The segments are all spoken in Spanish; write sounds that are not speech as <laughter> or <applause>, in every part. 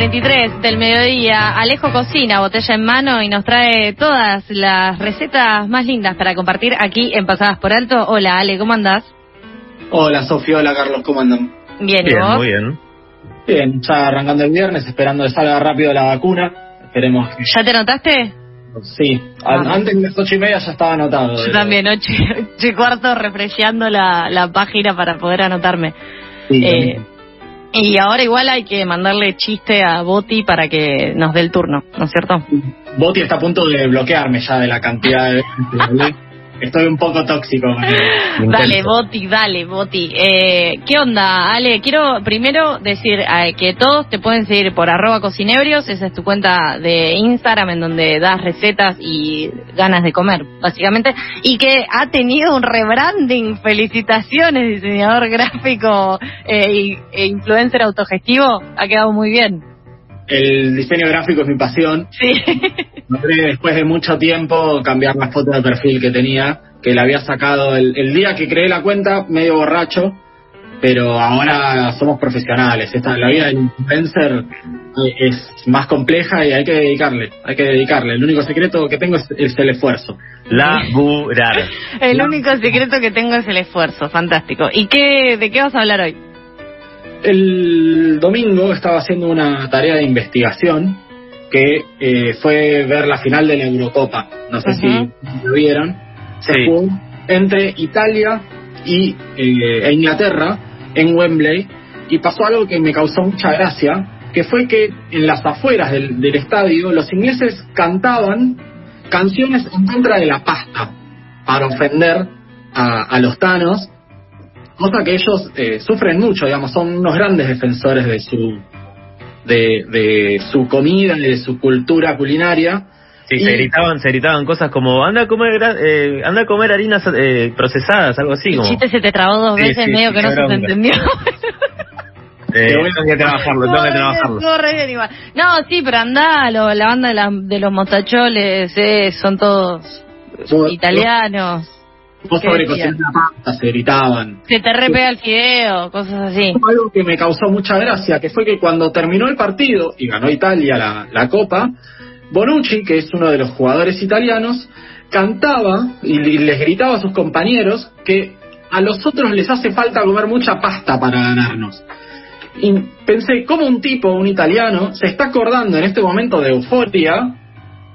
33 del mediodía, Alejo cocina, botella en mano y nos trae todas las recetas más lindas para compartir aquí en Pasadas por Alto. Hola Ale, ¿cómo andás? Hola Sofía, hola Carlos, ¿cómo andan? Bien, ¿y Bien, vos? muy bien. Bien, ya arrancando el viernes, esperando que salga rápido la vacuna. Esperemos que ¿Ya te notaste? sí. Ah. Antes de las ocho y media ya estaba anotado. Yo pero- también, ocho, <laughs> ocho y cuarto, refresheando la, la página para poder anotarme. Sí, Eh. Y ahora igual hay que mandarle chiste a Boti para que nos dé el turno, ¿no es cierto? Boti está a punto de bloquearme ya de la cantidad de. Estoy un poco tóxico. <laughs> Dale, Boti, dale, Boti. Eh, ¿Qué onda, Ale? Quiero primero decir eh, que todos te pueden seguir por arroba cocinebrios, esa es tu cuenta de Instagram en donde das recetas y ganas de comer, básicamente, y que ha tenido un rebranding. Felicitaciones, diseñador gráfico eh, y- e influencer autogestivo, ha quedado muy bien. El diseño gráfico es mi pasión. Sí. Logré después de mucho tiempo cambiar la foto de perfil que tenía, que la había sacado el, el día que creé la cuenta, medio borracho, pero ahora somos profesionales. Esta, la vida del influencer eh, es más compleja y hay que dedicarle, hay que dedicarle. El único secreto que tengo es, es el esfuerzo. Laburar. El único secreto que tengo es el esfuerzo, fantástico. ¿Y qué, de qué vas a hablar hoy? El domingo estaba haciendo una tarea de investigación que eh, fue ver la final de la Eurocopa. No sé Ajá. si lo vieron. Se Sí. jugó entre Italia y eh, e Inglaterra en Wembley y pasó algo que me causó mucha gracia, que fue que en las afueras del, del estadio los ingleses cantaban canciones en contra de la pasta para ofender a, a los tanos cosa que ellos eh, sufren mucho, digamos, son unos grandes defensores de su de, de su comida y de su cultura culinaria. Sí, Y- se gritaban, se gritaban cosas como anda a comer, eh, anda a comer harinas eh, procesadas, algo así El como. chiste se te trabó dos Sí, veces, sí, medio sí, que no se te entendió. <laughs> Eh, tengo que trabajarlo, tengo que trabajarlo. Estuvo re bien igual. No, sí, pero andá, lo- la banda de, la- de los mostacholes, eh, son todos italianos. Vos ¿Qué sobre cocinar la pasta, se gritaban. Se te repega el fideo, cosas así. Algo que me causó mucha gracia, que fue que cuando terminó el partido y ganó Italia la, la Copa, Bonucci, que es uno de los jugadores italianos, cantaba y y les gritaba a sus compañeros que a los otros les hace falta comer mucha pasta para ganarnos. Y pensé, ¿cómo un tipo, un italiano, se está acordando en este momento de euforia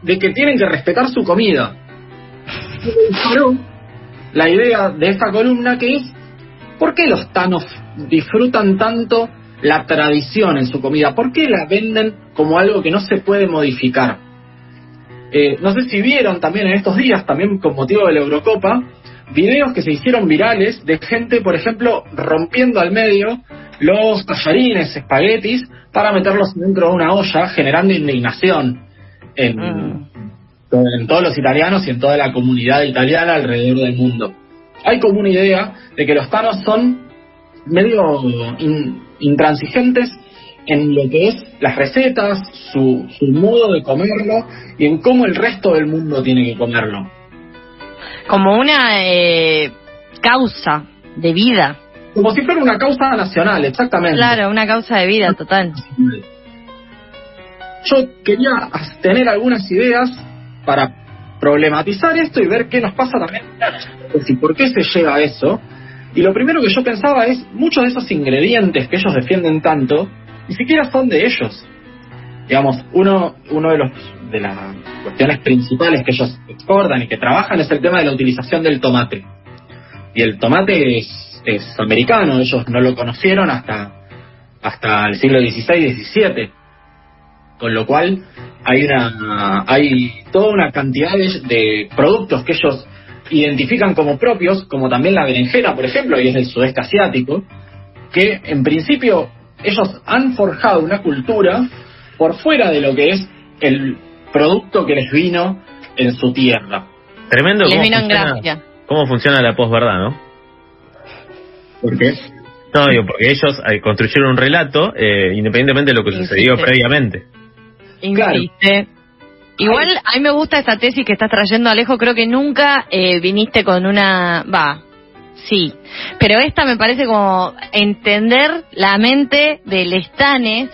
de que tienen que respetar su comida? Y la idea de esta columna que es ¿Por qué los tanos disfrutan tanto la tradición en su comida? ¿Por qué la venden como algo que no se puede modificar? Eh, no sé si vieron también en estos días, también con motivo de la Eurocopa, videos que se hicieron virales de gente, por ejemplo, rompiendo al medio los tallarines, espaguetis, para meterlos dentro de una olla, generando indignación en, Mm. En todos los italianos y en toda la comunidad italiana alrededor del mundo. Hay como una idea de que los tanos son medio in- intransigentes en lo que es las recetas, su, su modo de comerlo y en cómo el resto del mundo tiene que comerlo. Como una eh, causa de vida. Como si fuera una causa nacional, exactamente. Claro, una causa de vida total. Yo quería tener algunas ideas para problematizar esto y ver qué nos pasa también, decir, por qué se llega a eso. Y lo primero que yo pensaba es, muchos de esos ingredientes que ellos defienden tanto, ni siquiera son de ellos. Digamos, uno, uno de los de las cuestiones principales que ellos exportan y que trabajan es el tema de la utilización del tomate. Y el tomate es, es americano, ellos no lo conocieron hasta, hasta el siglo XVI y XVII con lo cual hay una hay toda una cantidad de, de productos que ellos identifican como propios, como también la berenjena, por ejemplo, y es del sudeste asiático, que en principio ellos han forjado una cultura por fuera de lo que es el producto que les vino en su tierra. Tremendo Les cómo vino en funciona, gracia. cómo funciona la posverdad, ¿no? ¿Por qué? No, digo, porque ellos construyeron un relato eh, independientemente de lo que sucedió Insiste. Claro. Igual a mí me gusta esta tesis que estás trayendo, Alejo. Creo que nunca eh, viniste con una... Va, sí. Pero esta me parece como entender la mente del estanes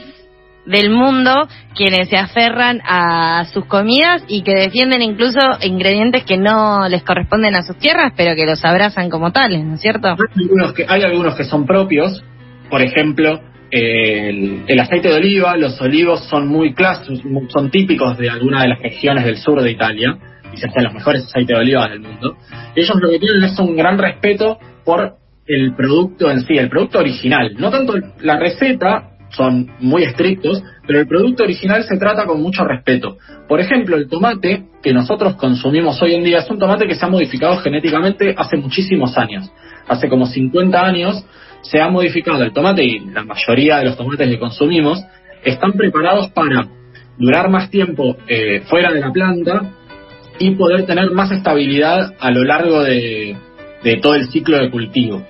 del mundo quienes se aferran a sus comidas y que defienden incluso ingredientes que no les corresponden a sus tierras, pero que los abrazan como tales, ¿no es cierto? Hay algunos que, hay algunos que son propios, por ejemplo, el, el, aceite de oliva, los olivos son muy clásicos, son típicos de alguna de las regiones del sur de Italia, y se hacen los mejores aceites de oliva del mundo. Ellos lo que tienen es un gran respeto por el producto en sí, el producto original. No tanto la receta, son muy estrictos, pero el producto original se trata con mucho respeto. Por ejemplo, el tomate que nosotros consumimos hoy en día es un tomate que se ha modificado genéticamente hace muchísimos años. Hace como 50 años se ha modificado el tomate y la mayoría de los tomates que consumimos están preparados para durar más tiempo eh, fuera de la planta y poder tener más estabilidad a lo largo de, de todo el ciclo de cultivo.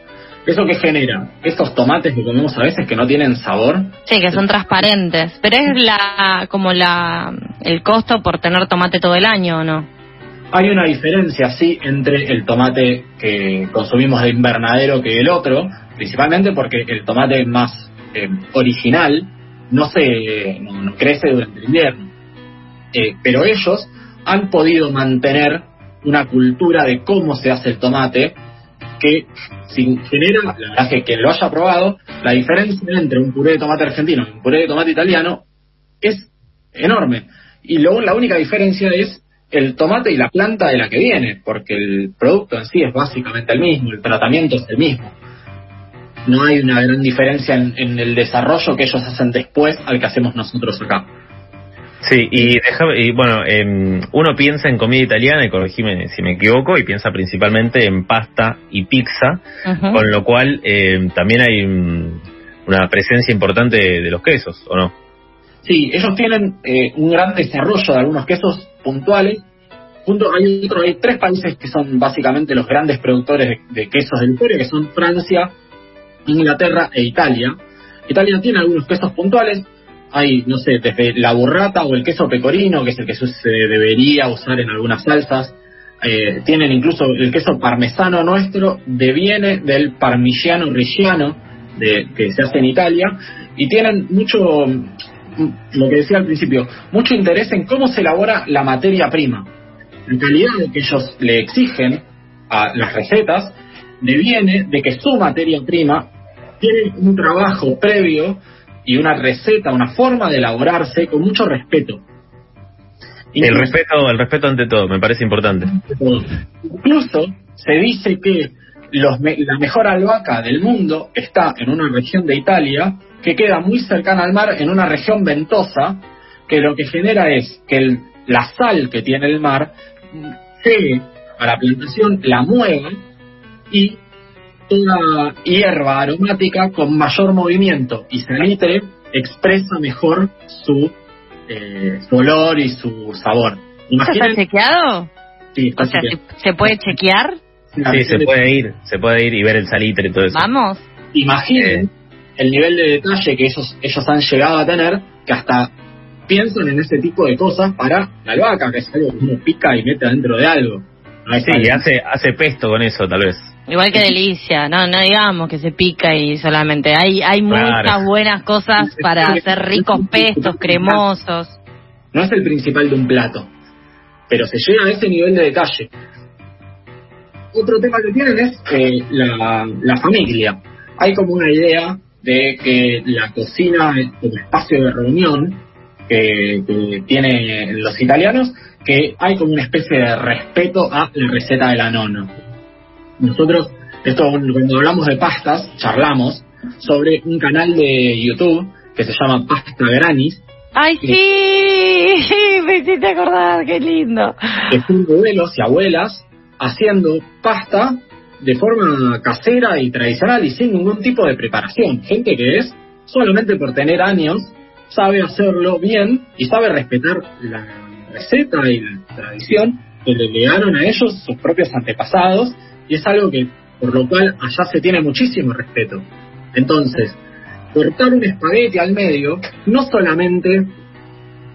¿Eso qué genera? Estos tomates que comemos a veces que no tienen sabor. Sí, que son transparentes. Pero es la como la el costo por tener tomate todo el año, ¿o no? Hay una diferencia, sí, entre el tomate que consumimos de invernadero que el otro, principalmente porque el tomate más eh, original no se no, crece durante el invierno. Eh, pero ellos han podido mantener una cultura de cómo se hace el tomate que sin genera, la verdad es que quien lo haya probado, la diferencia entre un puré de tomate argentino y un puré de tomate italiano es enorme. Y luego la única diferencia es el tomate y la planta de la que viene, porque el producto en sí es básicamente el mismo, el tratamiento es el mismo. No hay una gran diferencia en, en el desarrollo que ellos hacen después al que hacemos nosotros acá. Sí, y, y bueno, eh, uno piensa en comida italiana, y corregime si me equivoco, y piensa principalmente en pasta y pizza, con lo cual eh, también hay una presencia importante de, los quesos, ¿o no? Sí, ellos tienen eh, un gran desarrollo de algunos quesos puntuales. Junto, hay, otro, hay tres países que son básicamente los grandes productores de, quesos del imperio, que son Francia, Inglaterra e Italia. Italia tiene algunos quesos puntuales, hay, no sé, desde la burrata o el queso pecorino, que es el que se debería usar en algunas salsas. Eh, tienen incluso el queso parmesano nuestro, deviene del parmigiano reggiano, de, que se hace en Italia, y tienen mucho, lo que decía al principio, mucho interés en cómo se elabora la materia prima. La calidad que ellos le exigen a las recetas deviene de que su materia prima tiene un trabajo previo y una receta, una forma de elaborarse con mucho respeto. el respeto, el respeto ante todo, me parece importante. Incluso se dice que los, la mejor albahaca del mundo está en una región de Italia que queda muy cercana al mar, en una región ventosa, que lo que genera es que la sal que tiene el mar llegue a la plantación, la mueva y una hierba aromática con mayor movimiento y salitre expresa mejor su, eh, su olor y su sabor. ¿Está chequeado? Sí, o sea, ¿se puede chequear? Sí, se puede ir, se puede ir y ver el salitre y todo eso. Vamos. Imaginen eh. el nivel de detalle que esos, ellos han llegado a tener, que hasta piensan en ese tipo de cosas para la albahaca, que es algo que uno pica y mete dentro de algo. sí, y hace, hace pesto con eso, tal vez. Igual que delicia, no no digamos que se pica y solamente hay hay muchas buenas cosas para hacer ricos pestos cremosos. No es el principal de un plato, pero se llega a ese nivel de detalle. Otro tema que tienen es eh, la, la familia. Hay como una idea de que la cocina es un espacio de reunión que, que tienen los italianos, que hay como una especie de respeto a la receta de la nona nosotros, esto cuando hablamos de pastas, charlamos sobre un canal de YouTube que se llama Pasta Granis. ¡Ay, sí! <laughs> Me hiciste acordar, qué lindo. Que son abuelos y abuelas haciendo pasta de forma casera y tradicional y sin ningún tipo de preparación. Gente que es, solamente por tener años, sabe hacerlo bien y sabe respetar la receta y la tradición que le legaron a ellos sus propios antepasados y es algo que por lo cual allá se tiene muchísimo respeto. Entonces, cortar un espagueti al medio no solamente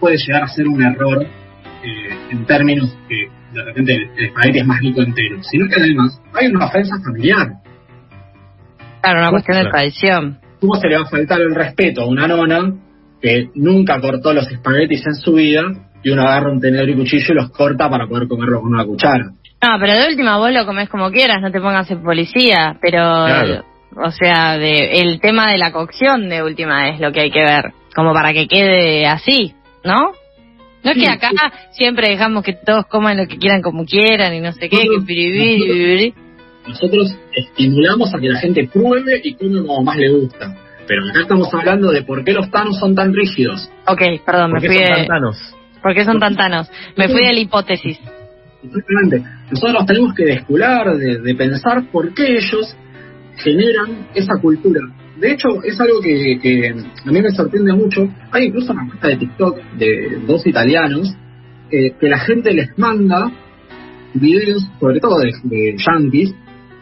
puede llegar a ser un error eh, en términos que de repente el, espagueti es más rico entero, sino que además hay una ofensa familiar. Claro, una cuestión de tradición. ¿Cómo se le va a faltar el respeto a una nona que que nunca cortó los espaguetis en su vida y uno agarra un tenedor y cuchillo y los corta para poder comerlo con una cuchara. No, pero de última vos lo comes como quieras, no te pongas en policía, pero... O sea, de, el tema de la cocción de última es lo que hay que ver, como para que quede así, ¿no? No es que acá siempre dejamos que todos coman lo que quieran como quieran y no sé qué, que Nosotros estimulamos a que la gente pruebe y come como más le gusta. Pero acá estamos hablando de por qué los tanos son tan rígidos. Ok, perdón, me fui son de... tanos? ¿Por qué son tan tanos? Me fui de la hipótesis. Exactamente. Nosotros tenemos que descular, de, pensar por qué ellos generan esa cultura. De hecho, es algo que, a mí me sorprende mucho. Hay incluso una cuenta de TikTok de dos italianos eh, que la gente les manda videos, sobre todo de, de yankees,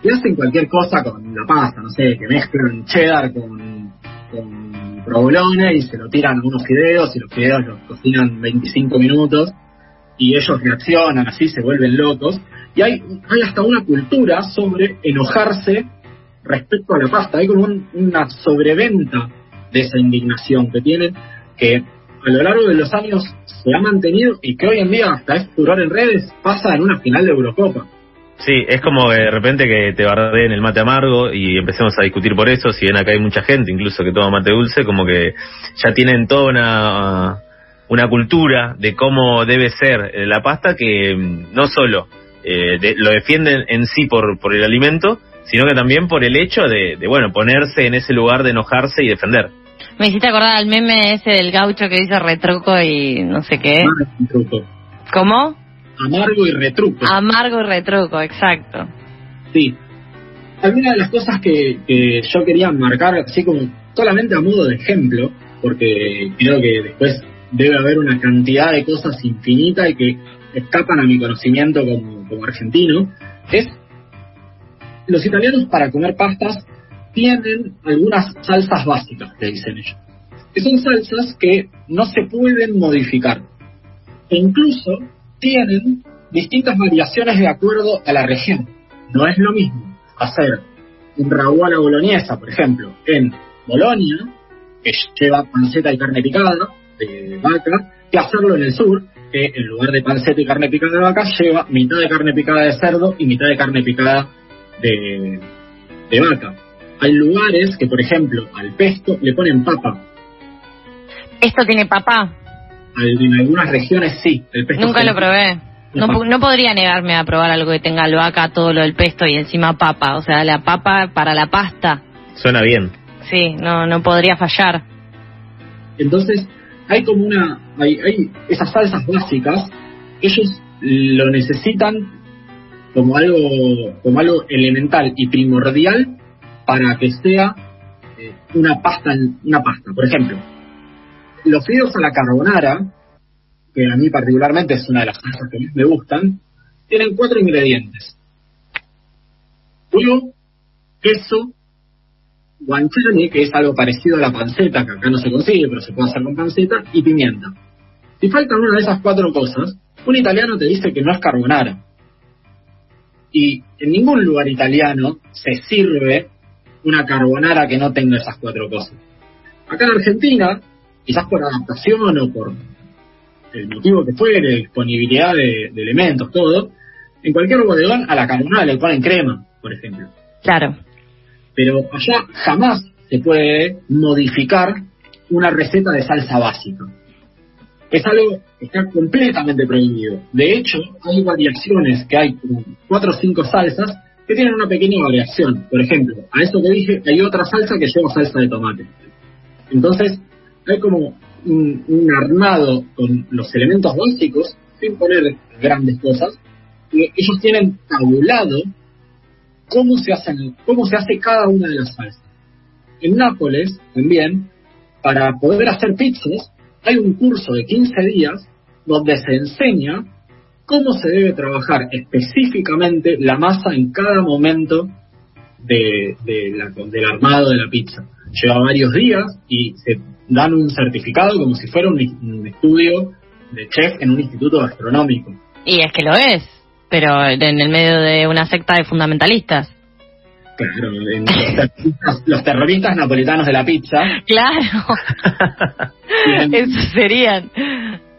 que hacen cualquier cosa con la pasta, no sé, que mezclan cheddar con, con provolone y se lo tiran a unos fideos y los fideos los cocinan 25 minutos y ellos reaccionan así, se vuelven locos. Y hay, hay hasta una cultura sobre enojarse respecto a la pasta. Hay como una sobreventa de esa indignación que tienen, que a lo largo de los años se ha mantenido y que hoy en día hasta es furor en redes, pasa en una final de Eurocopa. Sí, es como de repente que te en el mate amargo y empecemos a discutir por eso, si bien acá hay mucha gente incluso que toma mate dulce, como que ya tienen toda una, una cultura de cómo debe ser la pasta que mm, no solo eh, lo defienden en sí por, por el alimento, sino que también por el hecho de, bueno, ponerse en ese lugar de enojarse y defender. Me hiciste acordar al meme ese del gaucho que dice retruco y no sé qué. Retruco. ¿Cómo? Amargo y retruco. Amargo y retruco, exacto. Sí. Alguna de las cosas que, que yo quería marcar, así como solamente a modo de ejemplo, porque creo que después debe haber una cantidad de cosas infinitas y que escapan a mi conocimiento como, argentino, es los italianos para comer pastas tienen algunas salsas básicas, que dicen ellos. Que son salsas que no se pueden modificar. E incluso tienen distintas variaciones de acuerdo a la región. No es lo mismo hacer un ragu a la boloñesa, por ejemplo, en Bolonia, que lleva panceta y carne picada de vaca, que hacerlo en el sur, que en lugar de panceta y carne picada de vaca lleva mitad de carne picada de cerdo y mitad de carne picada de, de vaca. Hay lugares que, por ejemplo, al pesto le ponen papa. ¿Esto tiene papa? en algunas regiones sí. El pesto Nunca lo probé. No, no, podría negarme a probar algo que tenga albahaca, todo lo del pesto y encima papa. O sea, la papa para la pasta. Suena bien. Sí, no, no podría fallar. Entonces, hay como una. Hay, hay esas salsas básicas, ellos lo necesitan como algo, como algo elemental y primordial para que sea eh, una pasta, una pasta. Por ejemplo, los fideos a la carbonara, que a mí particularmente es una de las cosas que me gustan, tienen cuatro ingredientes. Huevo, queso, guanciale, que es algo parecido a la panceta, que acá no se consigue, pero se puede hacer con panceta, y pimienta. Si faltan una de esas cuatro cosas, un italiano te dice que no es carbonara y en ningún lugar italiano se sirve una carbonara que no tenga esas cuatro cosas. Acá en Argentina, quizás por adaptación o por el motivo que fuere, disponibilidad de, elementos, todo, en cualquier bodegón a la carbonara le ponen crema, por ejemplo. Claro. Pero allá jamás se puede modificar una receta de salsa básica es algo que está completamente prohibido. De hecho, hay variaciones que hay como cuatro o cinco salsas que tienen una pequeña variación. Por ejemplo, a eso que dije, hay otra salsa que lleva salsa de tomate. Entonces, hay como un, armado con los elementos básicos, sin poner grandes cosas, y ellos tienen tabulado cómo se, hacen, cómo se hace cada una de las salsas. En Nápoles, también, para poder hacer pizzas, hay un curso de 15 días donde se enseña cómo se debe trabajar específicamente la masa en cada momento de, del armado de la pizza. Lleva varios días y se dan un certificado como si fuera un, estudio de chef en un instituto gastronómico. Y es que lo es, pero en el medio de una secta de fundamentalistas. Claro, los, terroristas, napolitanos de la pizza. <laughs> Claro. <laughs> Eso serían.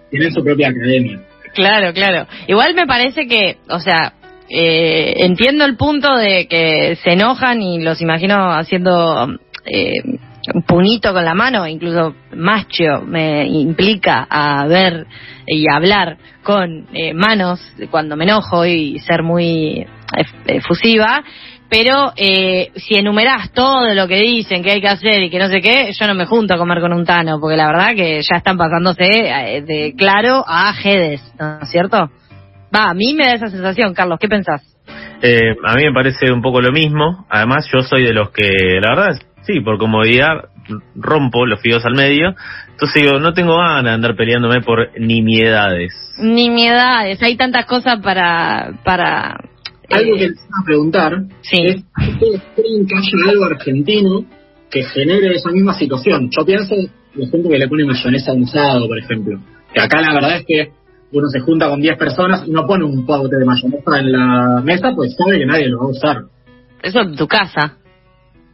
Tienen su propia academia. Claro, claro. Igual me parece que, o sea, eh, entiendo el punto de que se enojan y los imagino haciendo eh, un punito con la mano, incluso macho me implica a ver y hablar con eh, manos cuando me enojo y ser muy efusiva pero eh, si enumerás todo lo que dicen que hay que hacer y que no sé qué, yo no me junto a comer con un Tano, porque la verdad que ya están pasándose eh, de claro a Jedes, ¿no es cierto? Va, a mí me da esa sensación, Carlos, ¿qué pensás? Eh, a mí me parece un poco lo mismo, además yo soy de los que, la verdad, sí, por comodidad rompo los fideos al medio, entonces digo, no tengo ganas de andar peleándome por nimiedades. Nimiedades, hay tantas cosas para, para algo que les iba a preguntar sí. es, ¿ustedes creen que haya algo argentino que genere esa misma situación? Yo pienso en la gente que le pone mayonesa a un asado, por ejemplo. Que acá la verdad es que uno se junta con 10 personas y no pone un pote de mayonesa en la mesa, pues sabe que nadie lo va a usar. Eso es tu casa.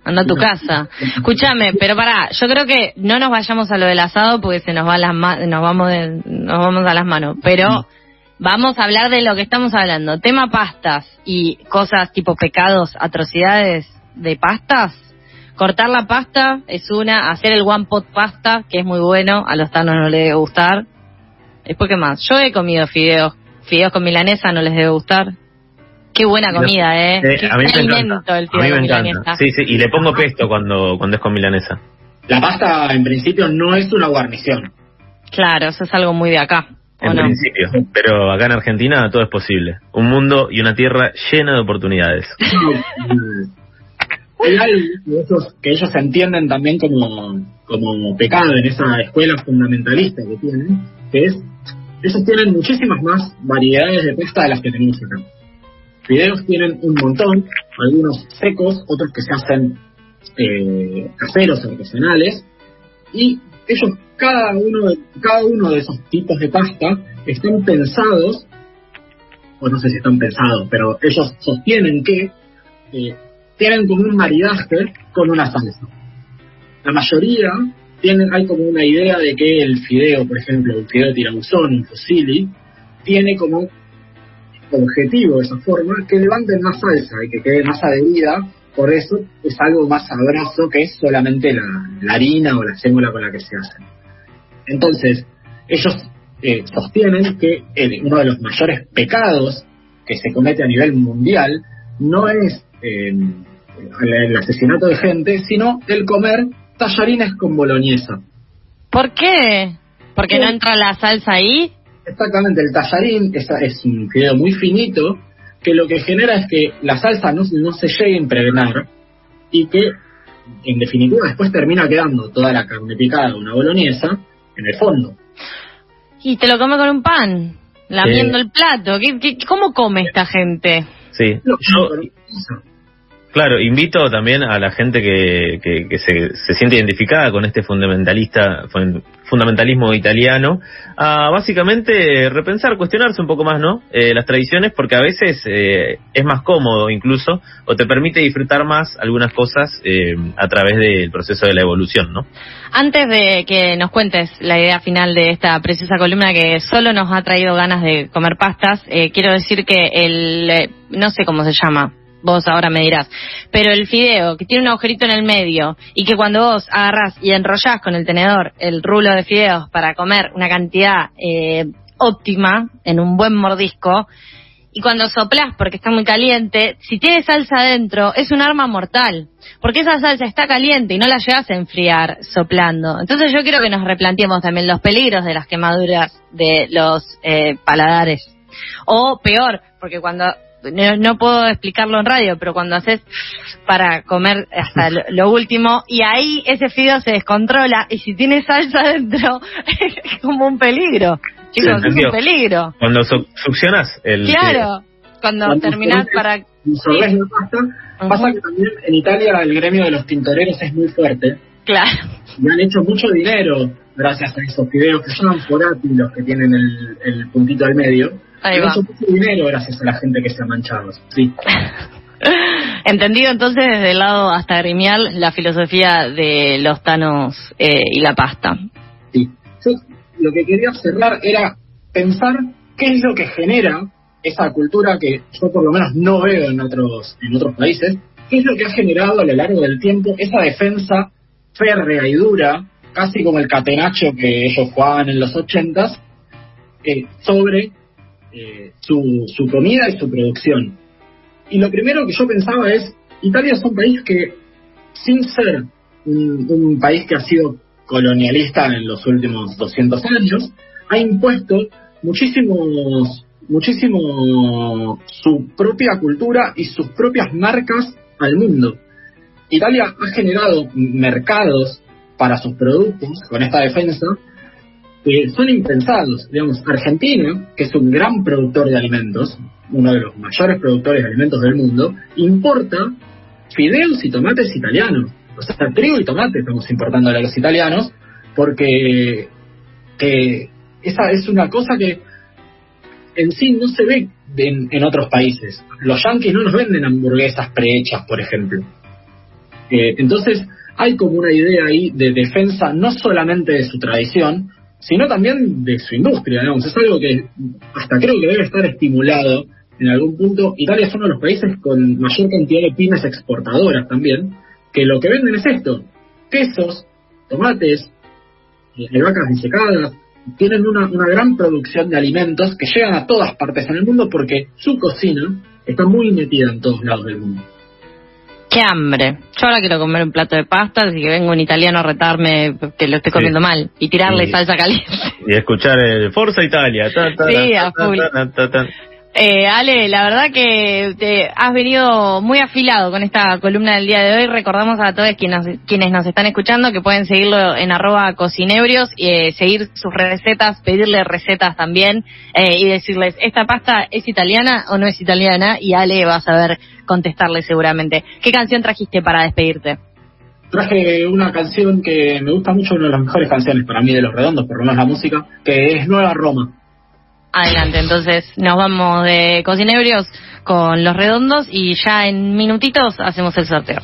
Anda a tu casa. Escúchame, pero pará, yo creo que no nos vayamos a lo del asado porque se nos va las nos vamos nos vamos a las manos, pero Vamos a hablar de lo que estamos hablando. Tema pastas y cosas tipo pecados, atrocidades de pastas. Cortar la pasta es una, hacer el one pot pasta, que es muy bueno, a los tanos no les debe gustar. Después, ¿qué más? Yo he comido fideos, fideos con milanesa, no les debe gustar. Qué buena comida, ¿eh? Qué a mí me encanta. el fideo con milanesa. Sí, sí, y le pongo pesto cuando, cuando es con milanesa. La pasta, en principio, no es una guarnición. Claro, eso es algo muy de acá en principio. Pero acá en Argentina todo es posible. Un mundo y una tierra llena de oportunidades. <laughs> Hay algo que ellos entienden también como, como pecado en esa escuela fundamentalista que tienen, que es, ellos tienen muchísimas más variedades de pasta de las que tenemos acá. Fideos tienen un montón, algunos secos, otros que se hacen eh, caseros, artesanales, y ellos cada uno de, cada uno de esos tipos de pasta están pensados o no sé si están pensados pero ellos sostienen que eh, tienen como un maridaje con una salsa. La mayoría tienen hay como una idea de que el fideo por ejemplo el fideo tirabuzón un fusilli tiene como objetivo de esa forma que levanten más salsa y que quede más adherida por eso es algo más sabroso que es solamente la, harina o la sémola con la que se hace. Entonces, ellos eh, sostienen que uno de los mayores pecados que se comete a nivel mundial no es em, el, asesinato de gente, sino el comer tallarines con boloñesa. ¿Por qué? ¿Porque no entra la salsa ahí? Exactamente, el tallarín es, es un fideo muy finito que lo que genera es que la salsa no, no se llegue a impregnar y que, en definitiva, después termina quedando toda la carne picada, una boloñesa, en el fondo. Y te lo come con un pan, lamiendo el plato. ¿Qué, cómo come esta gente? Sí, Claro, invito también a la gente que, que, se, se, siente identificada con este fundamentalista, fundamentalismo italiano, a básicamente repensar, cuestionarse un poco más, ¿no? Eh, las tradiciones, porque a veces eh, es más cómodo incluso, o te permite disfrutar más algunas cosas eh, a través del proceso de la evolución, ¿no? Antes de que nos cuentes la idea final de esta preciosa columna que solo nos ha traído ganas de comer pastas, quiero decir que el, no sé cómo se llama, vos ahora me dirás, pero el fideo que tiene un agujerito en el medio y que cuando vos agarrás y enrollás con el tenedor el rulo de fideos para comer una cantidad eh, óptima en un buen mordisco, y cuando soplás porque está muy caliente, si tiene salsa adentro, es un arma mortal. Porque esa salsa está caliente y no la llegas a enfriar soplando. Entonces yo quiero que nos replanteemos también los peligros de las quemaduras de los eh, paladares. O peor, porque cuando no, puedo explicarlo en radio, pero cuando haces para comer hasta lo, último y ahí ese fideo se descontrola y si tiene salsa <laughs> dentro es como un peligro. Chicos, es un peligro. Cuando succionas el Claro, cuando, terminas para pasta, pasa que también en Italia el gremio de los tintoreros es muy fuerte. Claro. Y han hecho mucho dinero gracias a esos fideos que son forati los que tienen el, el puntito al medio Ahí va. mucho dinero gracias a la gente que se ha manchado. Sí. <laughs> Entendido entonces desde el lado hasta gremial la filosofía de los tanos eh, y la pasta. Sí. Yo lo que quería cerrar era pensar qué es lo que genera esa cultura que yo por lo menos no veo en otros, en otros países, qué es lo que ha generado a lo largo del tiempo esa defensa férrea y dura, casi como el catenacho que ellos jugaban en los ochentas, eh, sobre eh, su, su comida y su producción. Y lo primero que yo pensaba es, Italia es un país que, sin ser un, país que ha sido colonialista en los últimos 200 años, ha impuesto muchísimos, muchísimo su propia cultura y sus propias marcas al mundo. Italia ha generado mercados para sus productos con esta defensa que son impensados. Digamos, Argentina, que es un gran productor de alimentos, uno de los mayores productores de alimentos del mundo, importa fideos y tomates italianos. O sea, trigo y tomate estamos importando a los italianos, porque esa es una cosa que en sí no se ve en, otros países. Los yanquis no nos venden hamburguesas prehechas, por ejemplo. Eh, entonces, hay como una idea ahí de defensa no solamente de su tradición, sino también de su industria, digamos. Es algo que hasta creo que debe estar estimulado en algún punto. Italia es uno de los países con mayor cantidad de pymes exportadoras también, que lo que venden es esto, quesos, tomates, eh, vacas disecadas, tienen una, una gran producción de alimentos que llegan a todas partes en el mundo porque su cocina está muy metida en todos lados del mundo. Qué hambre. Yo ahora quiero comer un plato de pasta, así que vengo un italiano a retarme que lo estoy comiendo mal y tirarle salsa caliente. Y escuchar el Forza Italia. sí, a full. Eh, Ale, la verdad que te has venido muy afilado con esta columna del día de hoy. Recordamos a todos quienes, quienes nos están escuchando que pueden seguirlo en arroba cocinebrios y eh, seguir sus recetas, pedirle recetas también eh, y decirles, ¿esta pasta es italiana o no es italiana? Y Ale va a saber contestarle seguramente. ¿Qué canción trajiste para despedirte? Traje una canción que me gusta mucho, una de las mejores canciones para mí de Los Redondos, por lo menos la música, que es Nueva Roma Adelante, entonces nos vamos de Cocinebrios con los redondos y ya en minutitos hacemos el sorteo.